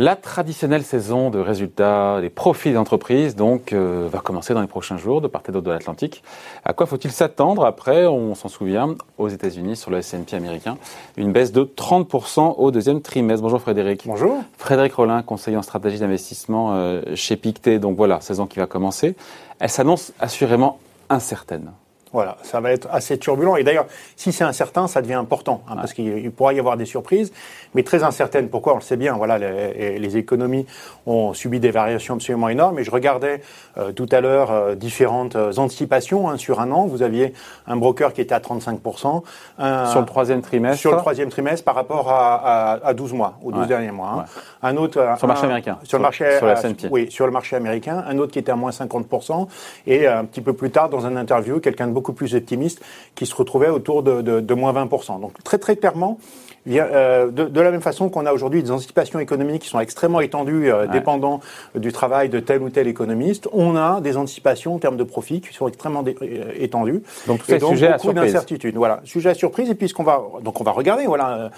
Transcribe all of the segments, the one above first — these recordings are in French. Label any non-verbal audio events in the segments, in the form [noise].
La traditionnelle saison de résultats des profits d'entreprise donc euh, va commencer dans les prochains jours de part et d'autre de l'Atlantique. À quoi faut-il s'attendre après On s'en souvient aux États-Unis sur le S&P américain, une baisse de 30% au deuxième trimestre? Bonjour Frédéric. Bonjour. Frédéric Rollin, conseiller en stratégie d'investissement euh, chez Pictet. Donc voilà, saison qui va commencer. Elle s'annonce assurément incertaine. Voilà, ça va être assez turbulent. Et d'ailleurs, si c'est incertain, ça devient important, hein, parce qu'il pourra y avoir des surprises, mais très incertaines. Pourquoi? On le sait bien, voilà, les, les économies ont subi des variations absolument énormes. Et je regardais euh, tout à l'heure euh, différentes euh, anticipations hein, sur un an. Vous aviez un broker qui était à 35%. sur le troisième trimestre Sur le troisième trimestre par rapport à, à, à 12 mois, aux 12 derniers mois. Hein. Un autre... Sur le marché américain Sur, le marché... Sur la oui, sur le marché américain. Un autre qui était à moins 50%. Et un petit peu plus tard, dans un interview, quelqu'un de beaucoup plus optimiste qui se retrouvait autour de, de, moins 20%. Donc très très clairement, euh, de, de, la même façon qu'on a aujourd'hui des anticipations économiques qui sont extrêmement étendues, euh, dépendant du travail de tel ou tel économiste, on a des anticipations en termes de profit qui sont extrêmement euh, étendues. Donc, c'est sujet beaucoup d'incertitudes. Voilà, sujet à surprise. Et puis, ce qu'on va, donc on va regarder, voilà,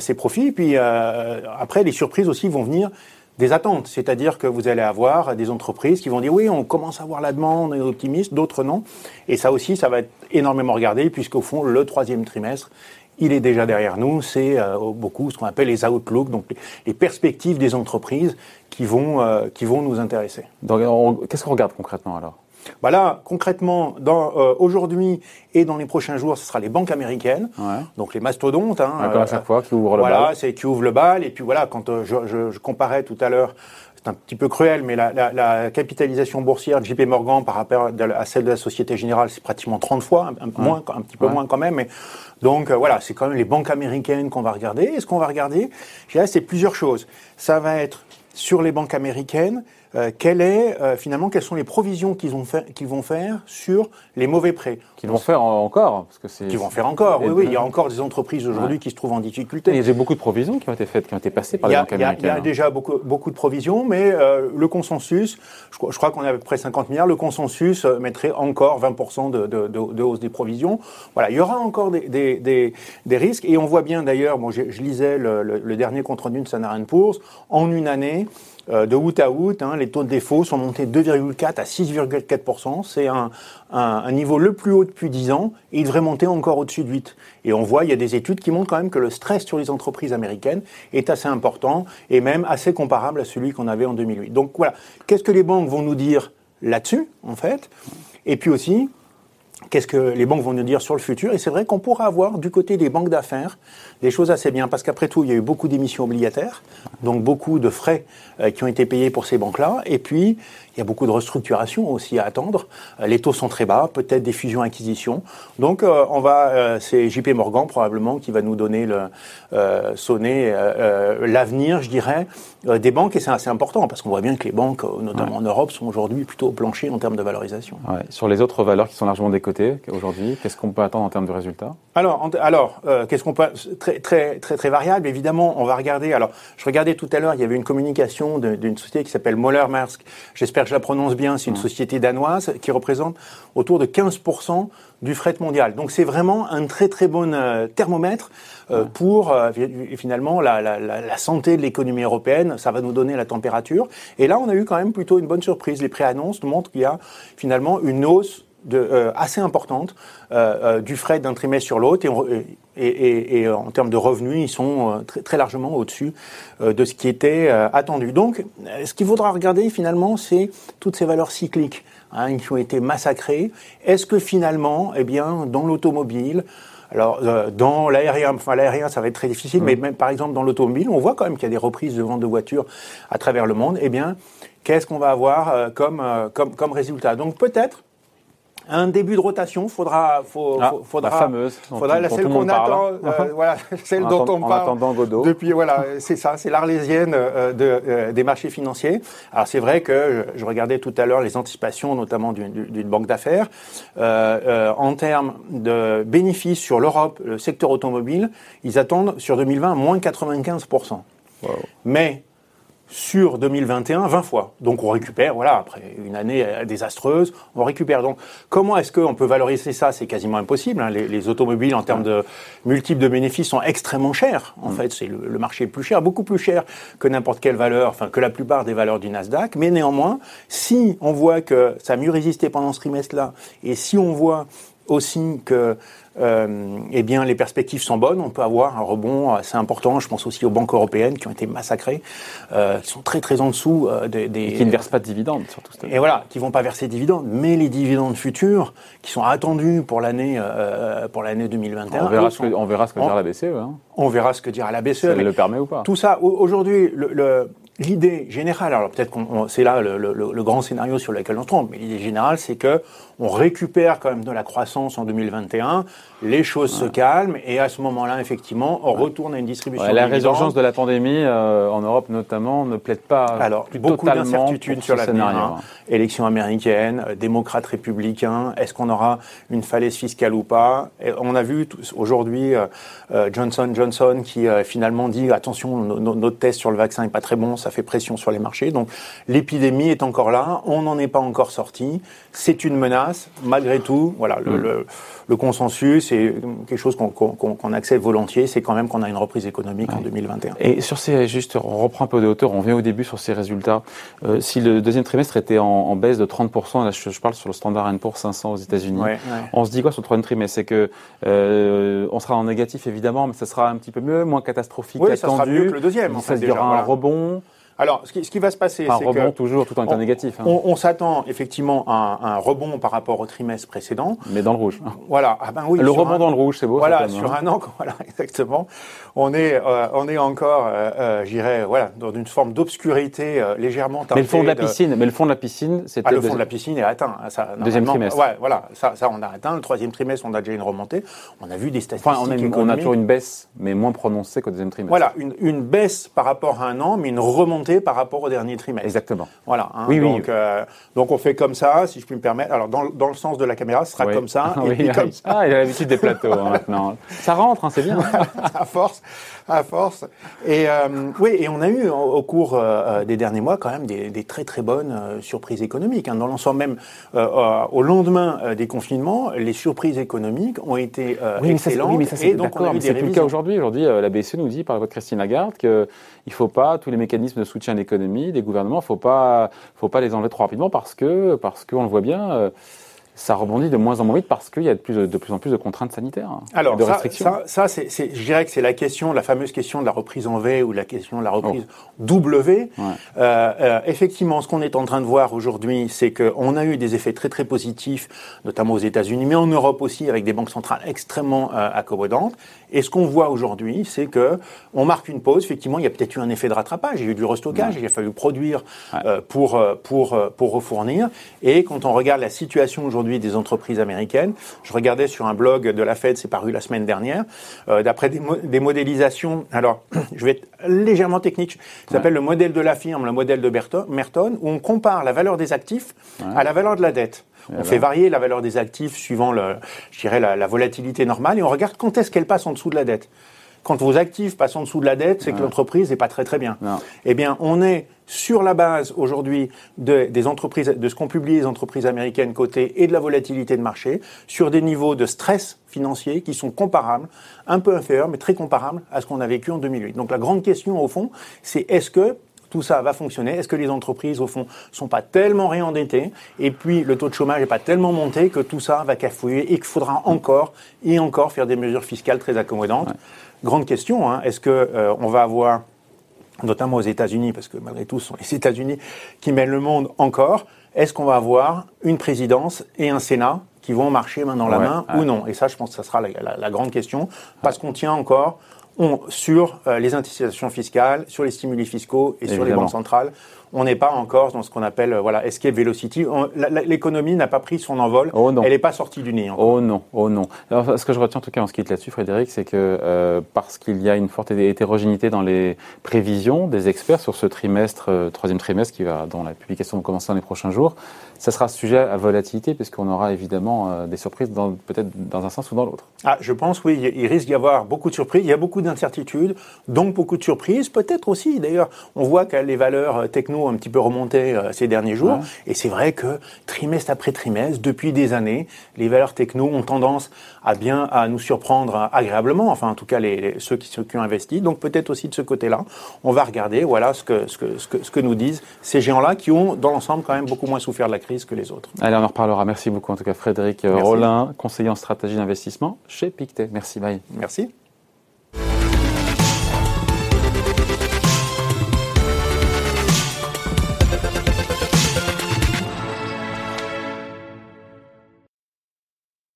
ces profits. Et puis après, les surprises aussi vont venir des attentes, c'est-à-dire que vous allez avoir des entreprises qui vont dire oui, on commence à voir la demande, on est optimiste, d'autres non. Et ça aussi, ça va être énormément regardé, puisqu'au fond, le troisième trimestre, il est déjà derrière nous. C'est euh, beaucoup ce qu'on appelle les outlooks, donc les, perspectives des entreprises qui vont, euh, qui vont nous intéresser. Qu'est-ce qu'on regarde concrètement alors? Bah là, concrètement, euh, aujourd'hui et dans les prochains jours, ce sera les banques américaines, donc les mastodontes. Hein, à chaque fois qui ouvrent le voilà, bal. c'est qui ouvrent le bal. Et puis voilà, quand euh, je, comparais tout à l'heure c'est un petit peu cruel, mais la, capitalisation boursière de JP Morgan par rapport à celle de la Société Générale, c'est pratiquement 30 fois, un, moins, un petit peu moins quand même. Mais donc euh, voilà, c'est quand même les banques américaines qu'on va regarder. Et ce qu'on va regarder, c'est plusieurs choses. Ça va être sur les banques américaines, euh, quelle est euh, finalement quelles sont les provisions qu'ils vont faire qu'ils vont faire sur les mauvais prêts qu'ils vont faire encore parce que c'est qu'ils vont faire encore oui oui il y a encore des entreprises aujourd'hui qui se trouvent en difficulté. Il y a beaucoup de provisions qui ont été faites qui ont été passées par les banques américaines il y a, déjà beaucoup beaucoup de provisions mais euh, le consensus je, je crois qu'on est à peu près 50 milliards le consensus mettrait encore 20% de, de, de, hausse des provisions. Voilà il y aura encore des, des, des, des risques et on voit bien d'ailleurs moi je, je, lisais le, le, dernier compte rendu de Standard Poor's en une année euh, de août à août, hein, les taux de défaut sont montés de 2,4 à 6,4%. C'est un, un, niveau le plus haut depuis 10 ans et il devrait monter encore au-dessus de 8. Et on voit, il y a des études qui montrent quand même que le stress sur les entreprises américaines est assez important et même assez comparable à celui qu'on avait en 2008. Donc voilà, qu'est-ce que les banques vont nous dire là-dessus, en fait? Et puis aussi, qu'est-ce que les banques vont nous dire sur le futur. Et c'est vrai qu'on pourra avoir du côté des banques d'affaires des choses assez bien, parce qu'après tout, il y a eu beaucoup d'émissions obligataires, donc beaucoup de frais euh, qui ont été payés pour ces banques-là. Et puis, il y a beaucoup de restructurations aussi à attendre. Euh, les taux sont très bas, peut-être des fusions-acquisitions. Donc, euh, on va, c'est JP Morgan probablement qui va nous donner le sonner l'avenir, je dirais, des banques. Et c'est assez important parce qu'on voit bien que les banques, notamment en Europe, sont aujourd'hui plutôt au plancher en termes de valorisation. Ouais. Sur les autres valeurs qui sont largement décotées aujourd'hui, qu'est-ce qu'on peut attendre en termes de résultats? Alors, alors, qu'est-ce qu'on peut très très très très variable. Évidemment, on va regarder. Alors, je regardais tout à l'heure, il y avait une communication d'une société qui s'appelle Moller Maersk. J'espère je la prononce bien. C'est une société danoise qui représente autour de 15% du fret mondial. Donc, c'est vraiment un très très bon euh, thermomètre euh, pour euh, finalement la, la, la, santé de l'économie européenne. Ça va nous donner la température. Et là, on a eu quand même plutôt une bonne surprise. Les préannonces montrent qu'il y a finalement une hausse de, euh, assez importante euh, euh, du frais d'un trimestre sur l'autre et, et, et, en termes de revenus, ils sont très, très largement au-dessus de ce qui était attendu. Donc, ce qu'il faudra regarder finalement, c'est toutes ces valeurs cycliques hein, qui ont été massacrées. Est-ce que finalement, eh bien, dans l'automobile, alors, dans l'aérien, enfin l'aérien, ça va être très difficile, mmh. mais même par exemple dans l'automobile, on voit quand même qu'il y a des reprises de vente de voitures à travers le monde. Eh bien, qu'est-ce qu'on va avoir comme, comme, comme résultat? Donc peut-être un début de rotation, faudra, faut, ah, faudra, la fameuse, faudra la celle qu'on attend, euh, voilà, [laughs] celle dont on parle Godot. depuis, voilà, c'est ça, c'est l'arlésienne euh, de, euh, des marchés financiers. Alors c'est vrai que je, regardais tout à l'heure les anticipations, notamment d'une banque d'affaires, en termes de bénéfices sur l'Europe, le secteur automobile, ils attendent sur 2020 moins 95 Mais sur 2021 20 fois. Donc on récupère, voilà, après une année euh, désastreuse, on récupère. Donc comment est-ce qu'on peut valoriser ça? C'est quasiment impossible. Hein. Les, automobiles en termes de multiples de bénéfices sont extrêmement chers. En mm. fait, c'est le, marché plus cher, beaucoup plus cher que n'importe quelle valeur, enfin que la plupart des valeurs du Nasdaq. Mais néanmoins, si on voit que ça a mieux résisté pendant ce trimestre-là, et si on voit aussi que euh, eh bien, les perspectives sont bonnes. On peut avoir un rebond assez important. Je pense aussi aux banques européennes qui ont été massacrées, euh, qui sont très très en dessous euh, des, Et qui ne versent pas de dividendes, surtout. Et voilà, qui vont pas verser de dividendes, mais les dividendes futurs qui sont attendus pour l'année pour l'année 2021. On verra, ce que, on verra ce que dira la BCE. Hein. On verra ce que dira la BCE. elle le permet ou pas. Tout ça, aujourd'hui, le, le L'idée générale, alors peut-être qu'on c'est là le, le, le, grand scénario sur lequel on se trompe, mais l'idée générale, c'est que on récupère quand même de la croissance en 2021, les choses se calment et à ce moment-là, effectivement, on retourne à une distribution. la résurgence de la pandémie euh, en Europe notamment ne plaide pas. Alors beaucoup d'incertitudes sur l'avenir. Hein. Élection américaine, euh, démocrate républicain, est-ce qu'on aura une falaise fiscale ou pas? Et On a vu aujourd'hui euh, Johnson Johnson qui finalement dit attention, notre test sur le vaccin n'est pas très bon, ça fait pression sur les marchés. Donc l'épidémie est encore là, on n'en est pas encore sorti, c'est une menace malgré tout, voilà, le, mm. consensus et quelque chose qu'on accepte volontiers, c'est quand même qu'on a une reprise économique en 2021. Et sur ces, juste, on reprend un peu de hauteur, on vient au début sur ces résultats. Euh, si le deuxième trimestre était en, baisse de 30%, là je, parle sur le standard Poor's 500 aux États-Unis, on se dit quoi sur le troisième trimestre? C'est que euh, on sera en négatif évidemment, mais ça sera un petit peu mieux, moins catastrophique oui, ça sera mieux que le deuxième. ça se un rebond. Alors, ce qui, ce qui, va se passer, c'est que toujours tout en étant négatif. Hein. On, s'attend effectivement à un, rebond par rapport au trimestre précédent. Mais dans le rouge. Voilà. Ah ben oui. Le rebond dans le rouge, c'est beau. Voilà, sur hein. un an, [laughs] voilà, exactement. On est, euh, on est encore, euh, euh j'irais, voilà, dans une forme d'obscurité légèrement teintée. Mais le fond de la piscine, mais le fond de la piscine, c'était. Ah, le fond de la piscine est atteint. Ça, deuxième trimestre. Ouais, voilà, ça, ça, on a atteint. Le troisième trimestre, on a déjà une remontée. On a vu des statistiques. Enfin, on a, on a toujours une baisse, mais moins prononcée qu'au deuxième trimestre. Voilà, une, une baisse par rapport à un an, mais une remontée par rapport au dernier trimestre. Exactement. Voilà. Hein, oui, donc, euh, donc on fait comme ça, si je puis me permettre. Alors dans, dans le sens de la caméra, ce sera comme ça. [laughs] et puis comme ça. Ah, il a l'habitude des plateaux hein, maintenant. Ça rentre, hein, c'est bien. [laughs] à force, à force. Et euh, oui, et on a eu au, cours euh, des derniers mois quand même des, des très très bonnes surprises économiques. Dans l'ensemble même, au lendemain des confinements, les surprises économiques ont été oui, excellentes. oui, mais ça, et donc on a eu des c'est plus le cas aujourd'hui. Aujourd'hui, la BCE nous dit par votre Christine Lagarde que il ne faut pas tous les mécanismes de soutien à l'économie des gouvernements, faut pas, faut pas les enlever trop rapidement parce que, parce qu'on le voit bien, euh, ça rebondit de moins en moins vite parce qu'il y a de plus, de plus en plus de contraintes sanitaires, Alors, de restrictions. Ça, ça, c'est, je dirais que c'est la question, la fameuse question de la reprise en V ou la question de la reprise W. Euh, euh, effectivement, ce qu'on est en train de voir aujourd'hui, c'est qu'on a eu des effets très très positifs, notamment aux États-Unis, mais en Europe aussi, avec des banques centrales extrêmement euh, accommodantes. Et ce qu'on voit aujourd'hui, c'est que on marque une pause. Effectivement, il y a peut-être eu un effet de rattrapage. Il y a eu du restockage. Il a fallu produire euh, pour pour pour refournir. Et quand on regarde la situation aujourd'hui des entreprises américaines. Je regardais sur un blog de la Fed, c'est paru la semaine dernière, euh, d'après des, modélisations. Alors, [clears throat] je vais être légèrement technique. Ça s'appelle le modèle de la firme, le modèle de Merton, où on compare la valeur des actifs à la valeur de la dette. On fait varier la valeur des actifs suivant, le, je dirais, la, la volatilité normale et on regarde quand est-ce qu'elle passe en dessous de la dette quand vos actifs passent en dessous de la dette, c'est que l'entreprise n'est pas très très bien. Eh bien, on est sur la base aujourd'hui de, des entreprises, de ce qu'ont publié les entreprises américaines cotées et de la volatilité de marché, sur des niveaux de stress financier qui sont comparables, un peu inférieurs, mais très comparables à ce qu'on a vécu en 2008. Donc la grande question au fond, c'est est-ce que tout ça va fonctionner? Est-ce que les entreprises, au fond, sont pas tellement réendettées? Et puis, le taux de chômage n'est pas tellement monté que tout ça va cafouiller et qu'il faudra encore et encore faire des mesures fiscales très accommodantes. Grande question, hein, est-ce qu'on euh, va avoir, notamment aux États-Unis, parce que malgré tout, ce sont les États-Unis qui mènent le monde encore, est-ce qu'on va avoir une présidence et un Sénat qui vont marcher main dans la main ou non? Et ça, je pense que ça sera la, grande question, parce qu'on tient encore sur euh, les incitations fiscales, sur les stimuli fiscaux et sur les banques centrales on n'est pas encore dans ce qu'on appelle euh, voilà escape velocity. L'économie n'a pas pris son envol. Oh Elle n'est pas sortie du nid. Oh non, oh non. Alors, ce que je retiens en tout cas en ce qui est là-dessus, Frédéric, c'est que euh, parce qu'il y a une forte hétérogénéité dans les prévisions des experts sur ce trimestre, euh, troisième trimestre qui va, dont la publication va commencer dans les prochains jours, ça sera sujet à volatilité puisqu'on aura évidemment des surprises peut-être dans un sens ou dans l'autre. Ah, je pense oui, il risque d'y avoir beaucoup de surprises. Il y a beaucoup d'incertitudes, donc beaucoup de surprises. Peut-être aussi, d'ailleurs, on voit que les valeurs techno ont un petit peu remonté ces derniers jours. Et c'est vrai que trimestre après trimestre, depuis des années, les valeurs techno ont tendance à bien à nous surprendre agréablement. Enfin, en tout cas, les, ceux, qui, ceux qui ont investi. Donc peut-être aussi de ce côté-là, on va regarder, voilà, ce que, ce que, ce que, ce que nous disent ces géants-là qui ont, dans l'ensemble, quand même beaucoup moins souffert de la crise que les autres. Allez, on en reparlera. Merci beaucoup, en tout cas, Frédéric Rollin, conseiller en stratégie d'investissement chez Pictet. Merci, bye. Merci.